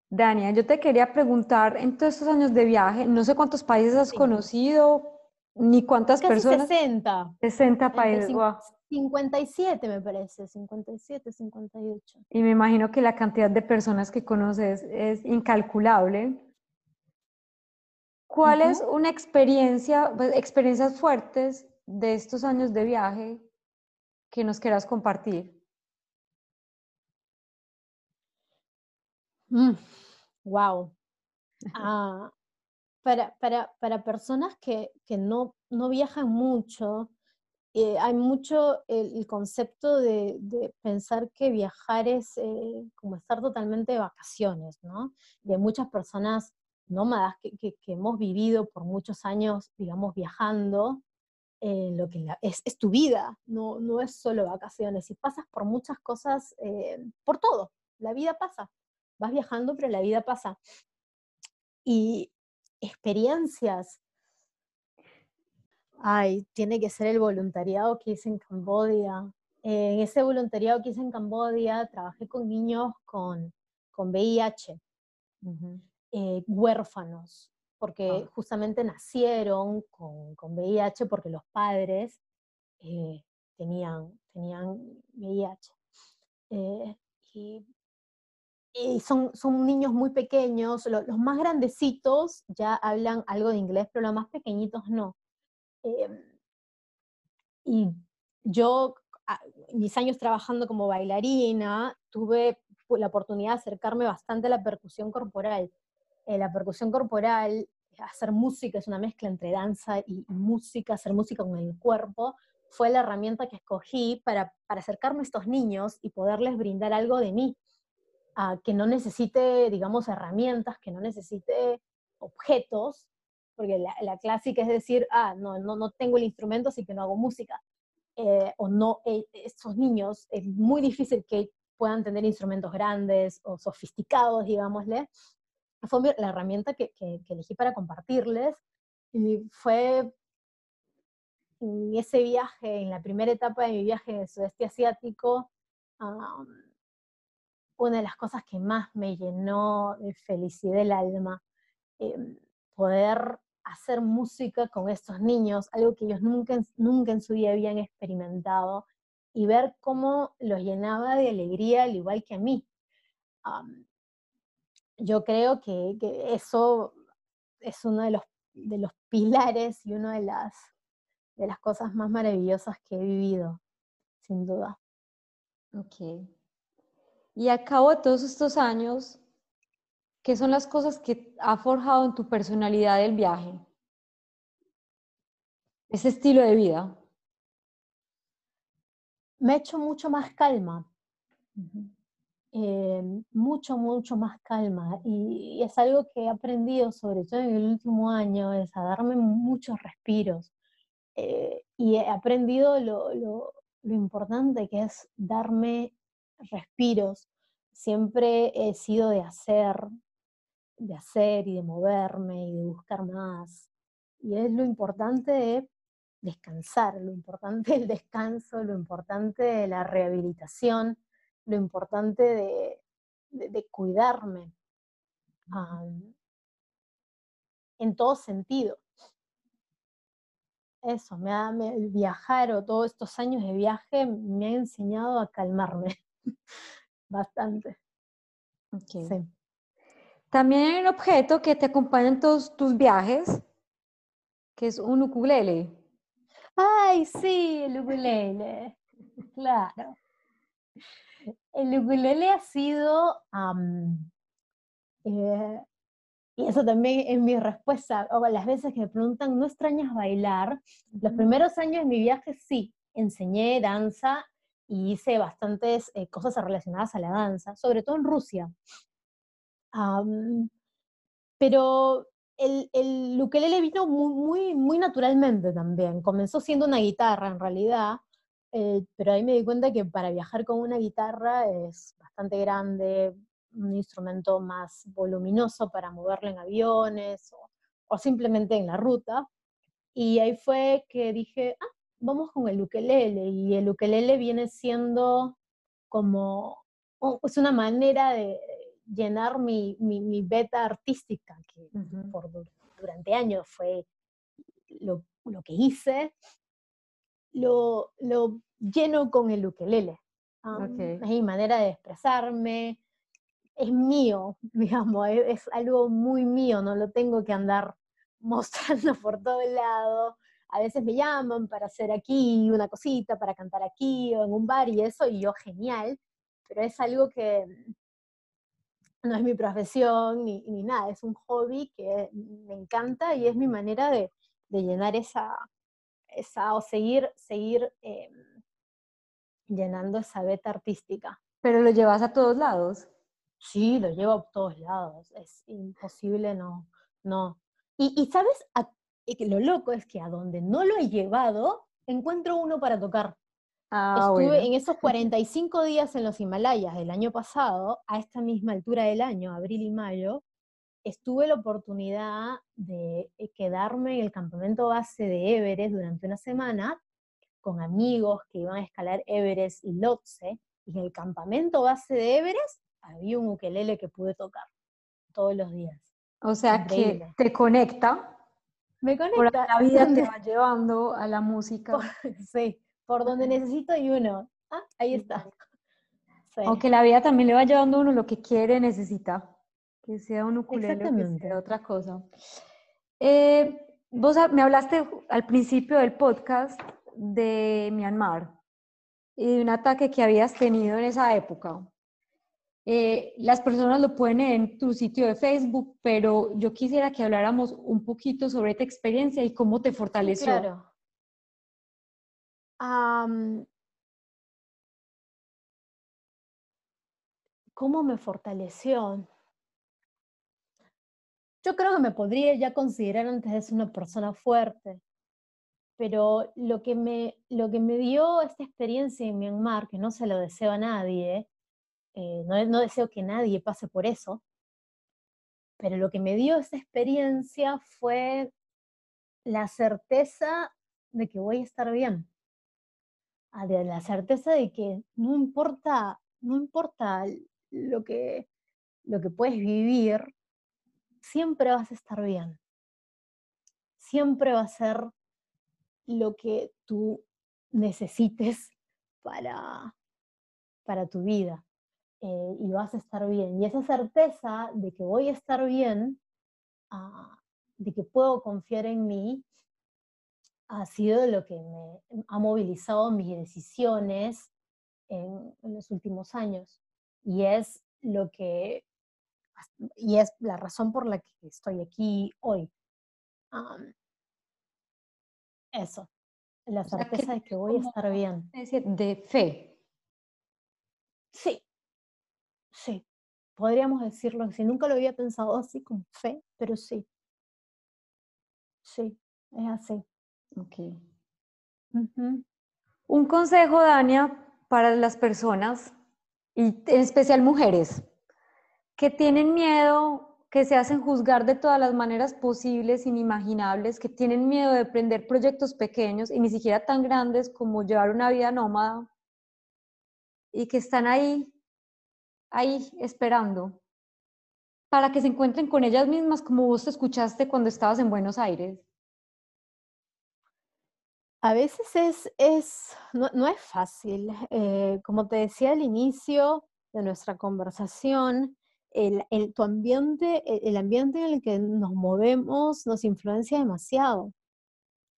Dania, yo te quería preguntar, en todos estos años de viaje, no sé cuántos países has conocido, ni cuántas Casi personas. 60. 60 países, wow. 57 me parece, 57, 58. Y me imagino que la cantidad de personas que conoces es incalculable. ¿Cuál es una experiencia, pues, experiencias fuertes de estos años de viaje que nos quieras compartir? wow. Ah, para, para, para, personas que, que no, no, viajan mucho, eh, hay mucho el, concepto de, de, pensar que viajar es eh, como estar totalmente de vacaciones, ¿no? Y hay muchas personas nómadas que, que, que hemos vivido por muchos años, digamos, viajando, eh, lo que es, tu vida, no, no es solo vacaciones, y pasas por muchas cosas, eh, por todo, la vida pasa, vas viajando, pero la vida pasa. Y experiencias, ay, tiene que ser el voluntariado que hice en Cambodia. en ese voluntariado que hice en Cambodia, trabajé con niños con, con VIH, eh, huérfanos, porque ah. justamente nacieron con, con, VIH porque los padres eh, tenían, tenían VIH. Eh, y, y, son, son niños muy pequeños, los, los, más grandecitos ya hablan algo de inglés, pero los más pequeñitos no. Eh, y yo, mis años trabajando como bailarina, tuve la oportunidad de acercarme bastante a la percusión corporal eh, la percusión corporal, hacer música es una mezcla entre danza y, música, hacer música con el cuerpo, fue la herramienta que escogí para, para acercarme a estos niños y poderles brindar algo de mí, uh, que no necesite, digamos, herramientas, que no necesite objetos, porque la, la, clásica es decir, ah, no, no, no tengo el instrumento, así que no hago música. Eh, o no, eh, estos niños es muy difícil que puedan tener instrumentos grandes o sofisticados, digámosle, fue la herramienta que, elegí para compartirles. Y fue en ese viaje, en la primera etapa de mi viaje el sudeste asiático, una de las cosas que más me llenó de felicidad el alma, eh, poder hacer música con estos niños, algo que ellos nunca, nunca en su vida habían experimentado, y ver cómo los llenaba de alegría, al igual que a mí. Yo creo que, que, eso es uno de los, de los pilares y una de las, de las cosas más maravillosas que he vivido, sin duda. Ok. Y a cabo de todos estos años, ¿qué son las cosas que ha forjado en tu personalidad el viaje? Ese estilo de vida. Me ha hecho mucho más calma. Uh -huh eh, mucho, mucho más calma. Y, y, es algo que he aprendido, sobre todo en el último año, es a darme muchos respiros. Eh, y he aprendido lo, lo, lo, importante que es darme respiros. Siempre he sido de hacer, de hacer y de moverme y de buscar más. Y es lo importante de descansar, lo importante del descanso, lo importante de la rehabilitación lo importante de, de, de cuidarme um, en todo sentido. Eso, me ha, me, el viajar o todos estos años de viaje me ha enseñado a calmarme bastante. Okay. Sí. También hay un objeto que te acompaña en todos tus viajes, que es un ukulele. Ay, sí, el ukulele. Claro. El ukulele ha sido, um, eh, y eso también es mi respuesta, o las veces que me preguntan, ¿no extrañas bailar? Los primeros años de mi viaje sí, enseñé danza y hice bastantes eh, cosas relacionadas a la danza, sobre todo en Rusia. Um, pero el, el ukelele vino muy, muy, muy naturalmente también. Comenzó siendo una guitarra en realidad, eh, pero ahí me di cuenta que para viajar con una guitarra es bastante grande, un instrumento más voluminoso para moverlo en aviones o, o simplemente en la ruta. Y ahí fue que dije, ah, vamos con el ukelele. Y el ukelele viene siendo como, es una manera de llenar mi, mi, beta artística, que por, durante años fue lo, lo que hice, lo, lo, lleno con el ukelele. Es mi manera de expresarme, es mío, digamos, es, algo muy mío, no lo tengo que andar mostrando por todo el lado. A veces me llaman para hacer aquí una cosita, para cantar aquí o en un bar y eso, y yo genial, pero es algo que no es mi profesión ni, ni nada, es un hobby que me encanta y es mi manera de, de llenar esa, esa, o seguir, seguir em, llenando esa beta artística. ¿Pero lo llevas a todos lados? Sí, lo llevo a todos lados, es imposible no, no. Y, y sabes, lo loco es que a donde no lo he llevado, encuentro uno para tocar. Ah, Estuve en esos 45 días en los Himalayas del año pasado, a esta misma altura del año, abril y mayo, estuve la oportunidad de eh, quedarme en el campamento base de Everest durante una semana con amigos que iban a escalar Everest y Lhotse, y en el campamento base de Everest había un ukelele que pude tocar todos los días. O sea que te conecta. Me conecta. la vida te va llevando a la música. sí, por donde necesito y uno. Ah, ahí está. Aunque la vida también le va llevando a uno lo que quiere, necesita que sea un ukulele o que sea otra cosa. Eh, vos me hablaste al principio del podcast de Myanmar y de un ataque que habías tenido en esa época. Eh, las personas lo pueden en tu sitio de Facebook, pero yo quisiera que habláramos un poquito sobre esta experiencia y cómo te fortaleció. Claro. ¿Cómo me fortaleció? Yo creo que me podría ya considerar antes de ser una persona fuerte, pero lo que me, lo que me dio esta experiencia en Myanmar, que no se lo deseo a nadie, eh, no, no deseo que nadie pase por eso, pero lo que me dio esta experiencia fue la certeza de que voy a estar bien, ah, la certeza de que no importa, no importa lo que, lo que puedes vivir, siempre vas a estar bien. Siempre va a ser lo que tú necesites para, para tu vida. Eh, y vas a estar bien. Y esa certeza de que voy a estar bien, ah, de que puedo confiar en mí, ha sido lo que me ha movilizado mis decisiones en, en los últimos años. Y es lo que y es la razón por la que estoy aquí hoy. eso, la certeza de que voy a estar bien. De fe. Sí, sí, podríamos decirlo así. Nunca lo había pensado así con fe, pero sí. Sí, es así. Ok. Un consejo, Dania, para las personas, y en especial mujeres, que tienen miedo, que se hacen juzgar de todas las maneras posibles, inimaginables, que tienen miedo de emprender proyectos pequeños y ni siquiera tan grandes como llevar una vida nómada y que están ahí, ahí esperando para que se encuentren con ellas mismas como vos te escuchaste cuando estabas en Buenos Aires. A veces es, es no, es fácil. Eh, como te decía al inicio de nuestra conversación, el, tu ambiente, el, ambiente en el que nos movemos nos influencia demasiado.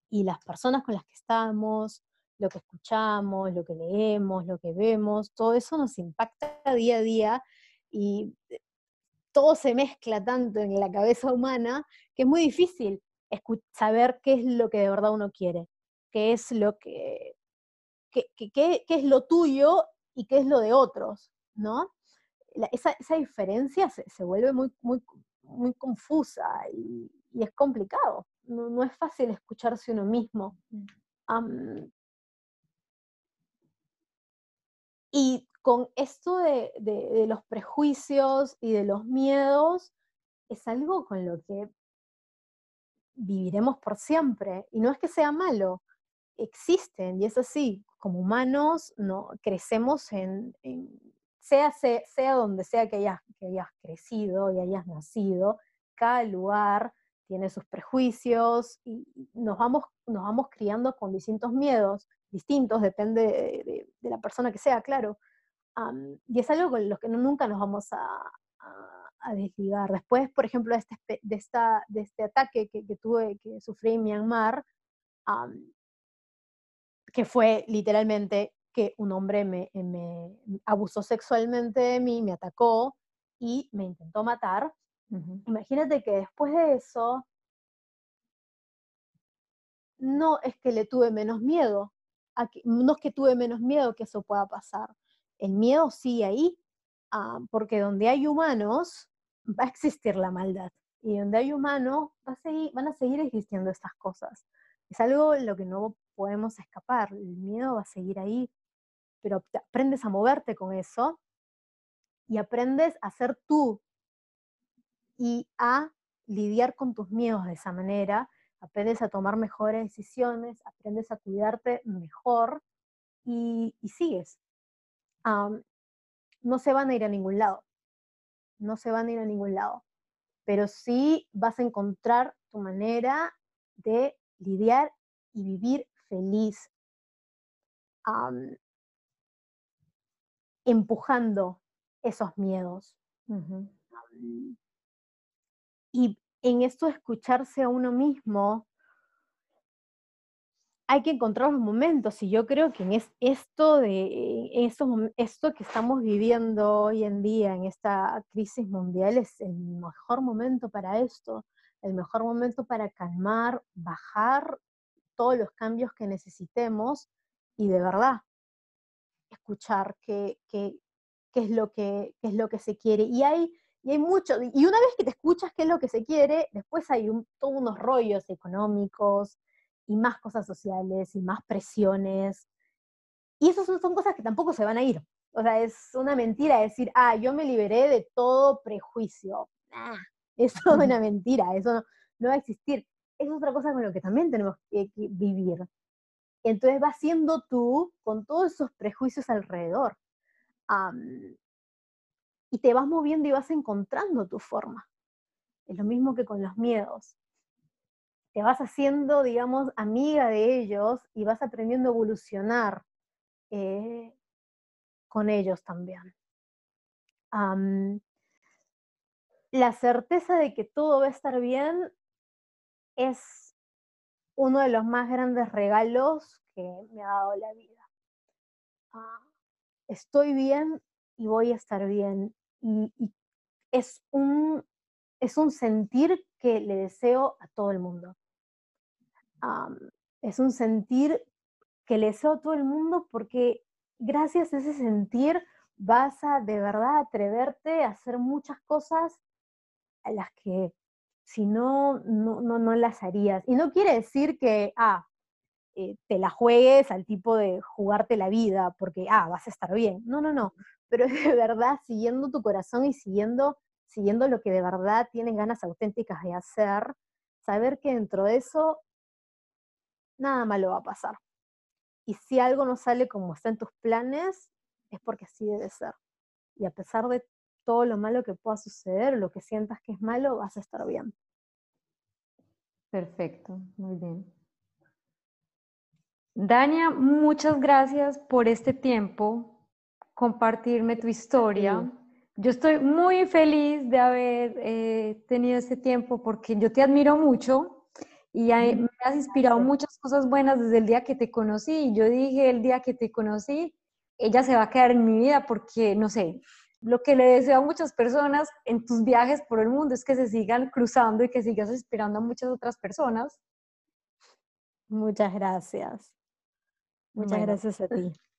Y las personas con las que estamos, lo que escuchamos, lo que leemos, lo que vemos, todo eso nos impacta día a día y eh, todo se mezcla tanto en la cabeza humana que es muy difícil saber qué es lo que de verdad uno quiere, qué es lo que, qué, qué es lo tuyo y qué es lo de otros, ¿no? Esa, esa, diferencia se, se, vuelve muy, muy, muy confusa y, y es complicado. No, no, es fácil escucharse uno mismo. Um, Y con esto de, de, los prejuicios y de los miedos, es algo con lo que viviremos por siempre. Y no es que sea malo, existen y es así. Como humanos no, crecemos en, sea, sea, donde sea que hayas, que hayas crecido y hayas nacido, cada lugar tiene sus prejuicios y nos vamos, nos vamos criando con distintos miedos, distintos, depende de, la persona que sea, claro. y es algo con lo que nunca nos vamos a, a, desligar. Después, por ejemplo, de este, de esta, de este ataque que, tuve, que sufrí en Myanmar, que fue literalmente que un hombre me, me, abusó sexualmente de mí, me atacó y me intentó matar. Imagínate que después de eso, no es que le tuve menos miedo, no es que tuve menos miedo que eso pueda pasar. El miedo sigue ahí, ah, porque donde hay humanos va a existir la maldad. Y donde hay humanos va a seguir, van a seguir existiendo estas cosas. Es algo en lo que no podemos escapar. El miedo va a seguir ahí, pero aprendes a moverte con eso y aprendes a ser tú y a lidiar con tus miedos de esa manera aprendes a tomar mejores decisiones, aprendes a cuidarte mejor y, sigues. no se van a ir a ningún lado, no se van a ir a ningún lado, pero sí vas a encontrar tu manera de lidiar y vivir feliz, empujando esos miedos. y en esto de escucharse a uno mismo, hay que encontrar los momentos y yo creo que en esto, de, esto que estamos viviendo hoy en día, en esta crisis mundial, es el mejor momento para esto, el mejor momento para calmar, bajar todos los cambios que necesitemos y de verdad escuchar qué, qué, es, lo que, qué es lo que se quiere. Y hay y hay mucho, y una vez que te escuchas qué es lo que se quiere, después hay todos unos rollos económicos y más cosas sociales y más presiones. Y esas son, cosas que tampoco se van a ir. O sea, es una mentira decir, ah, yo me liberé de todo prejuicio. eso es una mentira, eso no, va a existir. Es otra cosa con lo que también tenemos que, vivir. Entonces vas siendo tú con todos esos prejuicios alrededor y te vas moviendo y vas encontrando tu forma. Es lo mismo que con los miedos. Te vas haciendo, digamos, amiga de ellos y vas aprendiendo a evolucionar eh, con ellos también. la certeza de que todo va a estar bien es uno de los más grandes regalos que me ha dado la vida. Ah, estoy bien y voy a estar bien y, es, un, es un sentir que le deseo a todo el mundo. es un sentir que le deseo a todo el mundo porque gracias a ese sentir vas a de verdad atreverte a hacer muchas cosas a las que si no, no, no, las harías. Y no quiere decir que, ah, eh, te la juegues al tipo de jugarte la vida porque, ah, vas a estar bien. No, no, no pero es de verdad siguiendo tu corazón y siguiendo, siguiendo lo que de verdad tienes ganas auténticas de hacer, saber que dentro de eso nada malo va a pasar. Y si algo no sale como está en tus planes, es porque así debe ser. Y a pesar de todo lo malo que pueda suceder, lo que sientas que es malo, vas a estar bien. Perfecto, muy bien. Dania, muchas gracias por este tiempo, compartirme tu historia. Yo estoy muy feliz de haber eh, tenido este tiempo porque yo te admiro mucho y me has inspirado muchas cosas buenas desde el día que te conocí. Y yo dije el día que te conocí, ella se va a quedar en mi vida porque, no sé, lo que le deseo a muchas personas en tus viajes por el mundo es que se sigan cruzando y que sigas inspirando a muchas otras personas. Muchas gracias. Muchas gracias a ti.